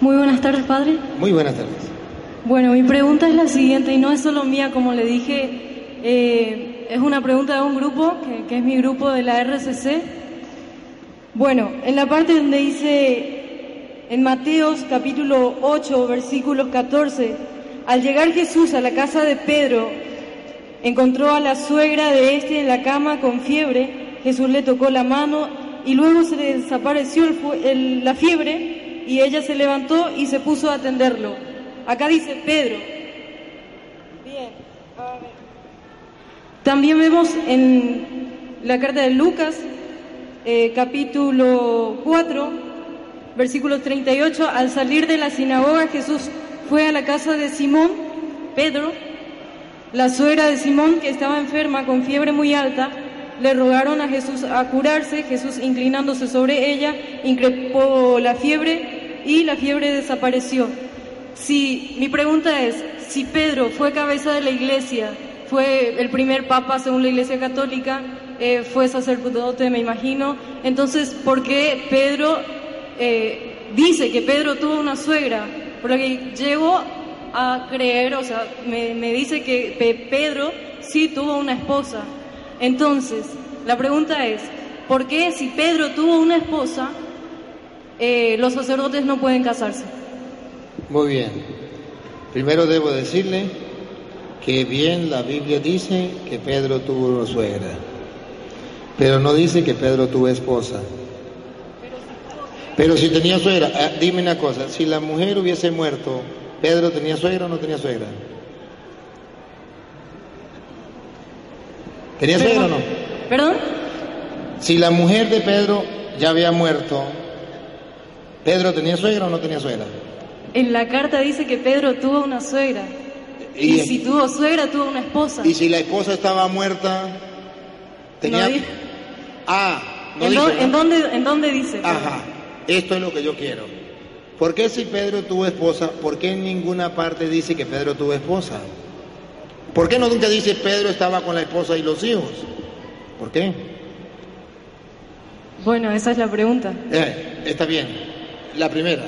Muy buenas tardes, padre. Muy buenas tardes. Bueno, mi pregunta es la siguiente y no es solo mía, como le dije, eh, es una pregunta de un grupo, que, que es mi grupo de la RCC. Bueno, en la parte donde dice en Mateos capítulo 8, versículos 14, al llegar Jesús a la casa de Pedro, encontró a la suegra de este en la cama con fiebre, Jesús le tocó la mano y luego se le desapareció el fu- el- la fiebre y ella se levantó y se puso a atenderlo. Acá dice Pedro. Bien, a ver. También vemos en la carta de Lucas, eh, capítulo 4, versículo 38, al salir de la sinagoga Jesús fue a la casa de Simón, Pedro, la suegra de Simón que estaba enferma con fiebre muy alta, le rogaron a Jesús a curarse, Jesús inclinándose sobre ella, increpó la fiebre y la fiebre desapareció. Si, mi pregunta es, si Pedro fue cabeza de la iglesia, fue el primer papa según la iglesia católica, eh, fue sacerdote, me imagino, entonces, ¿por qué Pedro eh, dice que Pedro tuvo una suegra? Porque llego a creer, o sea, me, dice que Pe- Pedro sí tuvo una esposa. Entonces, la pregunta es, ¿por qué si Pedro tuvo una esposa, eh, los sacerdotes no pueden casarse? Muy bien. Primero debo decirle que bien la Biblia dice que Pedro tuvo una suegra, pero no dice que Pedro tuvo esposa. Pero si tenía suegra, ah, dime una cosa, si la mujer hubiese muerto, ¿Pedro tenía suegra o no tenía suegra? ¿Tenía suegra o no? ¿Perdón? Si la mujer de Pedro ya había muerto, ¿Pedro tenía suegra o no tenía suegra? En la carta dice que Pedro tuvo una suegra. Y, Y- si tuvo suegra, tuvo una esposa. Y si la esposa estaba muerta, tenía... No Ah, no ¿En, dice, dó- ¿no? en dónde, ¿En dónde dice? Ajá, esto es lo que yo quiero. ¿Por qué si Pedro tuvo esposa, por qué en ninguna parte dice que Pedro tuvo esposa? ¿Por qué no nunca dice Pedro estaba con la esposa y los hijos? ¿Por qué? Bueno, esa es la pregunta. Eh, está bien. La primera.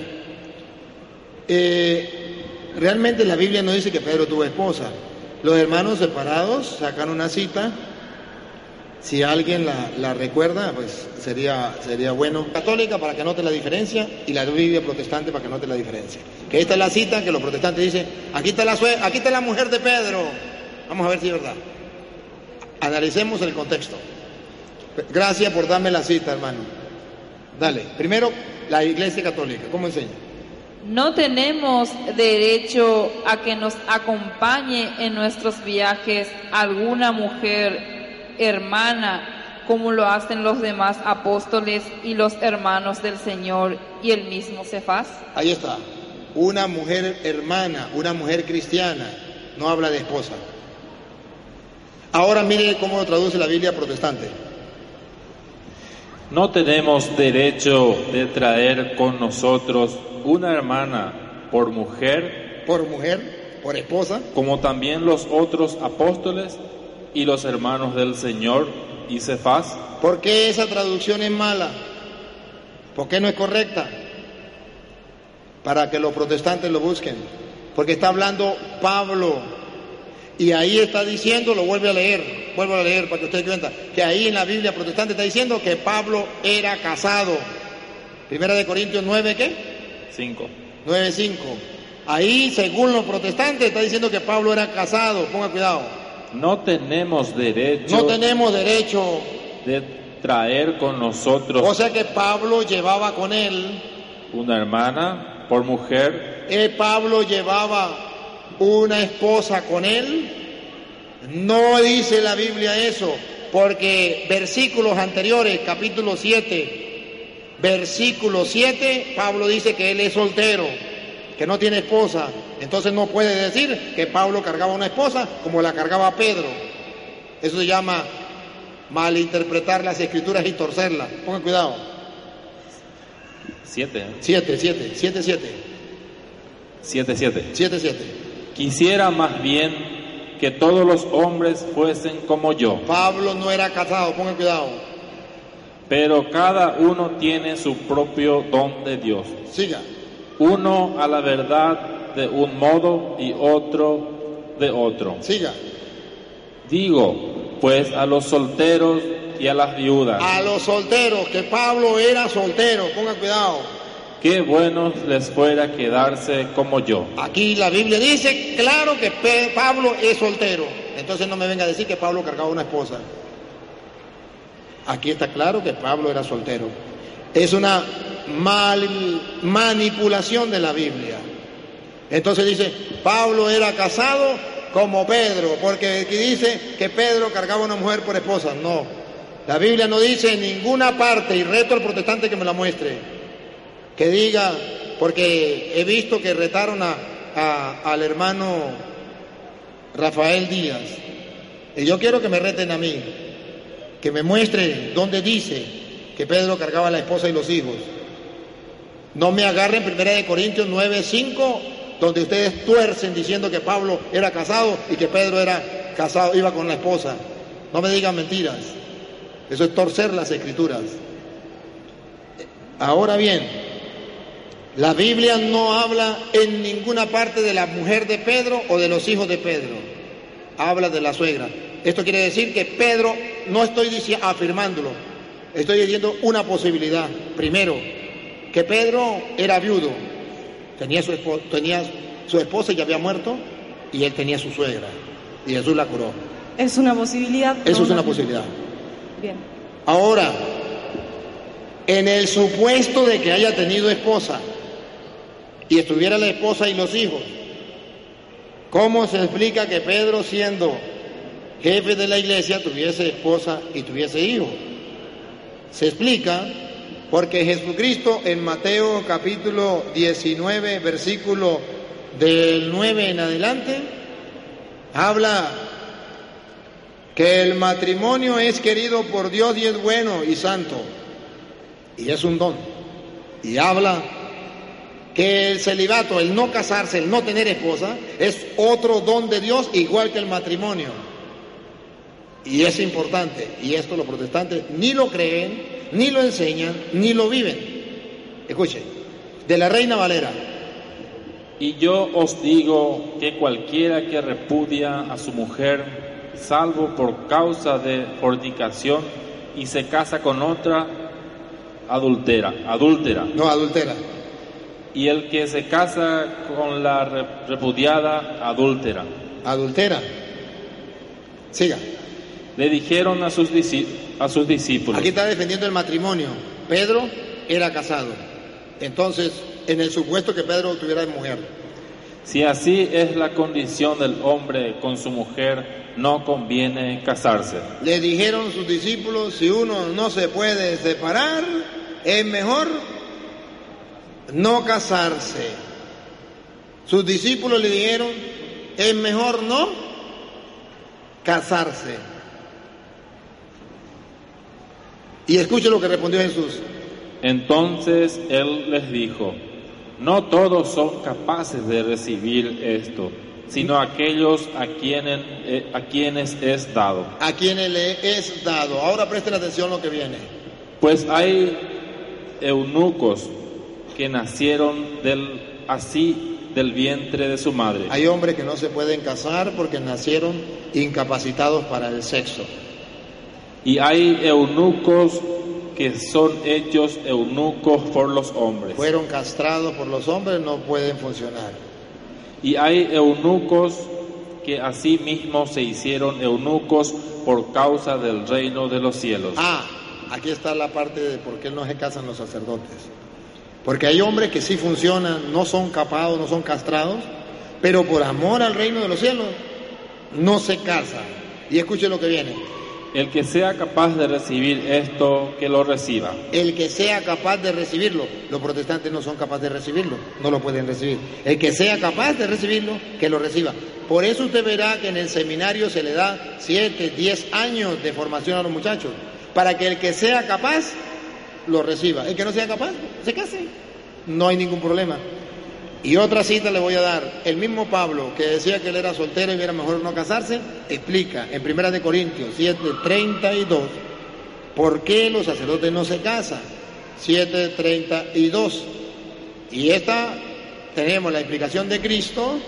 Eh, realmente la Biblia no dice que Pedro tuvo esposa. Los hermanos separados sacan una cita. Si alguien la, recuerda, pues sería, sería bueno. Católica para que note la diferencia y la Biblia protestante para que note la diferencia. Que esta es la cita que los protestantes dicen, aquí está la, aquí está la mujer de Pedro. Vamos a ver si es verdad. Analicemos el contexto. Gracias por darme la cita, hermano. Dale, primero la Iglesia Católica, ¿cómo enseña? No tenemos derecho a que nos acompañe en nuestros viajes alguna mujer hermana, como lo hacen los demás apóstoles y los hermanos del Señor y el mismo Cefás. Ahí está, una mujer hermana, una mujer cristiana, no habla de esposa. Ahora mire cómo lo traduce la Biblia protestante. No tenemos derecho de traer con nosotros una hermana por mujer, Por mujer, por esposa, como también los otros apóstoles y los hermanos del Señor y Cefás. ¿por qué esa traducción es mala? ¿Por qué no es correcta? Para que los protestantes lo busquen. Porque está hablando Pablo. Y ahí está diciendo, lo vuelve a leer, vuelvo a leer para que usted cuenta, que ahí en la Biblia protestante está diciendo que Pablo era casado. Primera de Corintios 9, ¿qué? 5. 9.5. Ahí, según los protestantes, está diciendo que Pablo era casado. Ponga cuidado. No tenemos derecho No tenemos derecho. de traer con nosotros O sea que Pablo llevaba con él, una hermana por mujer, eh, Pablo llevaba una esposa con él. No dice la Biblia eso, porque versículos anteriores, capítulo 7, versículo 7, Pablo dice que él es soltero, que no tiene esposa. Entonces no puede decir que Pablo cargaba una esposa como la cargaba Pedro. Eso se llama malinterpretar las escrituras y torcerlas. Pongan cuidado. 7, 7, 7, 7, 7, 7, 7. 7, 7. Quisiera más bien que todos los hombres fuesen como yo, Pablo no era casado, pongan cuidado. pero cada uno tiene su propio don de Dios. Siga. uno a la verdad de un modo y otro de otro. Siga. Digo, pues a los solteros y a las viudas, A los solteros, que Pablo era soltero, pongan cuidado. Qué bueno les fuera quedarse como yo. Aquí la Biblia dice, claro que Pablo es soltero. Entonces no me venga a decir que Pablo cargaba una esposa. Aquí está claro que Pablo era soltero. Es una mal- manipulación de la Biblia. Entonces dice, Pablo era casado como Pedro, porque aquí dice que Pedro cargaba una mujer por esposa. No, la Biblia no dice en ninguna parte, y reto al protestante que me la muestre, que diga, porque he visto que retaron a, a- al hermano Rafael Díaz, y yo quiero que me reten a mí, que me muestre dónde dice que Pedro cargaba la esposa y los hijos. No me agarren 1 de Corintios 9, 5, donde ustedes tuercen diciendo que Pablo era casado y que Pedro era casado, iba con la esposa. No me digan mentiras. Eso es torcer las escrituras. Ahora bien, la Biblia no habla en ninguna parte de la mujer de Pedro o de los hijos de Pedro. Habla de la suegra. Esto quiere decir que Pedro, no estoy dici- afirmándolo, estoy diciendo una posibilidad. Primero, que Pedro era viudo, tenía su, tenía su esposa y ya había muerto, y él tenía su suegra, y Jesús la curó. Es una posibilidad. Eso no es una posibilidad. Bien. Ahora, en el supuesto de que haya tenido esposa y estuviera la esposa y los hijos, ¿cómo se explica que Pedro siendo jefe de la iglesia tuviese esposa y tuviese hijos? Se explica porque Jesucristo en Mateo capítulo 19, versículo del 9 en adelante, habla que el matrimonio es querido por Dios y es bueno y santo, y es un don. Y habla que el celibato, el no casarse, el no tener esposa, es otro don de Dios igual que el matrimonio. Y es importante, y esto los protestantes ni lo creen, ni lo enseñan, ni lo viven. Escuchen, de la Reina Valera, Y yo os digo que cualquiera que repudia a su mujer, salvo por causa de fornicación, y se casa con otra, adultera, adúltera. no adultera, Y el que se casa con la re- repudiada, adúltera. adultera. Siga. Le dijeron a sus, a sus discípulos, Aquí está defendiendo el matrimonio. Pedro era casado. Entonces, en el supuesto que Pedro tuviera mujer. si así es la condición del hombre con su mujer, no conviene casarse. Le dijeron sus discípulos, si uno no se puede separar, es mejor no casarse. Sus discípulos le dijeron, es mejor no casarse. Y escuche lo que respondió Jesús. Entonces él les dijo, no todos son capaces de recibir esto, sino aquellos a quienes, eh, a quienes es dado. A quienes le es dado. Ahora presten atención a lo que viene. Pues hay eunucos que nacieron del, así del vientre de su madre. Hay hombres que no se pueden casar porque nacieron incapacitados para el sexo. Y hay eunucos que son hechos eunucos por los hombres. Fueron castrados por los hombres, no pueden funcionar. Y hay eunucos que asimismo se hicieron eunucos por causa del reino de los cielos. Ah, aquí está la parte de por qué no se casan los sacerdotes. Porque hay hombres que sí funcionan, no son capados, no son castrados, pero por amor al reino de los cielos no se casan. Y escuche lo que viene. El que sea capaz de recibir esto, que lo reciba. El que sea capaz de recibirlo, los protestantes no son capaces de recibirlo, no lo pueden recibir. El que sea capaz de recibirlo, que lo reciba. Por eso usted verá que en el seminario se le da 7, 10 años de formación a los muchachos, para que el que sea capaz lo reciba. El que no sea capaz, se case. No hay ningún problema. Y otra cita le voy a dar. El mismo Pablo, que decía que él era soltero y era mejor no casarse, explica en Primera de Corintios 7, 32, por qué los sacerdotes no se casan. 7, 32. Y esta tenemos la explicación de Cristo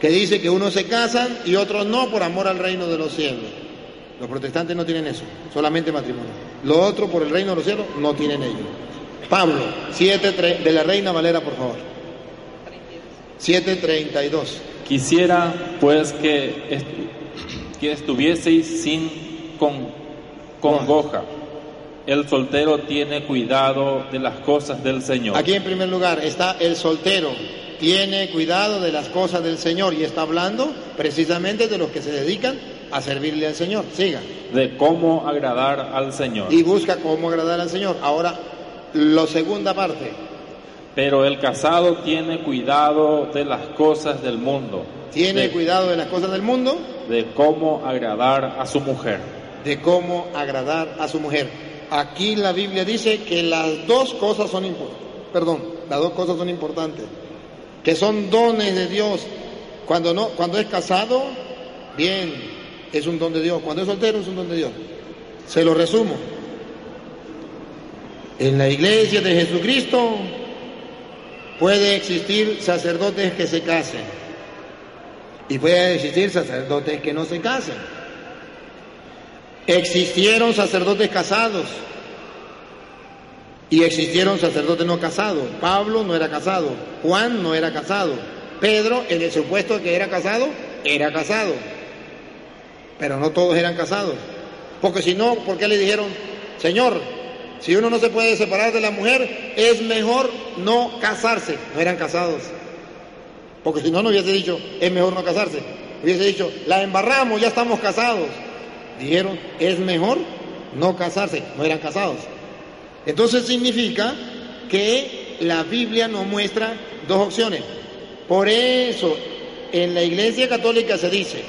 que dice que unos se casan y otros no por amor al reino de los cielos. Los protestantes no tienen eso, solamente matrimonio. Lo otro por el reino de los cielos no tienen ellos. Pablo, 7 de la Reina Valera, por favor. 7.32. Quisiera pues que, que estuvieseis sin con, congoja. El soltero tiene cuidado de las cosas del Señor. Aquí en primer lugar está el soltero, tiene cuidado de las cosas del Señor y está hablando precisamente de los que se dedican a servirle al Señor. Siga. De cómo agradar al Señor. Y busca cómo agradar al Señor. Ahora, la segunda parte. Pero el casado tiene cuidado de las cosas del mundo. Tiene de, cuidado de las cosas del mundo. De cómo agradar a su mujer. De cómo agradar a su mujer. Aquí la Biblia dice que las dos cosas son importantes. Perdón, las dos cosas son importantes. Que son dones de Dios. Cuando no, cuando es casado, bien, es un don de Dios. Cuando es soltero es un don de Dios. Se lo resumo. En la iglesia de Jesucristo puede existir sacerdotes que se casen y puede existir sacerdotes que no se casen. Existieron sacerdotes casados y existieron sacerdotes no casados. Pablo no era casado, Juan no era casado, Pedro en el supuesto que era casado, era casado. Pero no todos eran casados. Porque si no, ¿por qué le dijeron, Señor, si uno no se puede separar de la mujer, es mejor no casarse? No eran casados. Porque si no, no hubiese dicho, es mejor no casarse. Hubiese dicho, la embarramos, ya estamos casados. Dijeron, es mejor no casarse. No eran casados. Entonces significa que la Biblia nos muestra dos opciones. Por eso, en la Iglesia Católica se dice,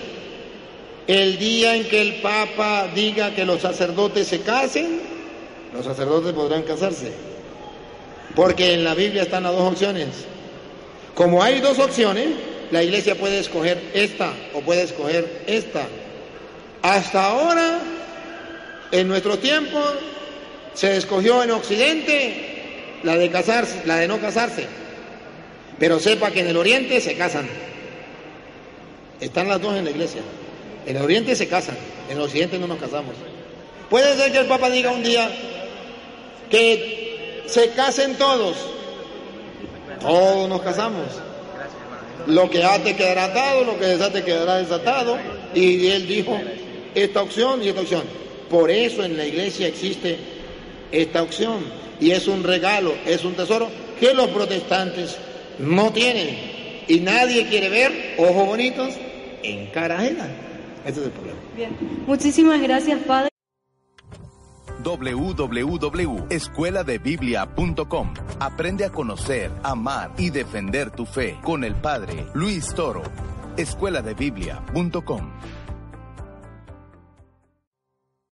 el día en que el Papa diga que los sacerdotes se casen, los sacerdotes podrán casarse. Porque en la Biblia están las dos opciones. Como hay dos opciones, la iglesia puede escoger esta o puede escoger esta. Hasta ahora, en nuestro tiempo, se escogió en Occidente la de casarse, la de no casarse. Pero sepa que en el Oriente se casan. Están las dos en la iglesia. En el Oriente se casan, en el Occidente no nos casamos. Puede ser que el Papa diga un día que se casen todos. Todos nos casamos. Lo que ate quedará atado, lo que desate quedará desatado. Y él dijo esta opción y esta opción. Por eso en la iglesia existe esta opción. Y es un regalo, es un tesoro que los protestantes no tienen. Y nadie quiere ver ojos bonitos en cara. Ese es el problema. Bien. Muchísimas gracias, Padre. www.escueladebiblia.com Aprende a conocer, amar y defender tu fe con el Padre Luis Toro. Escueladebiblia.com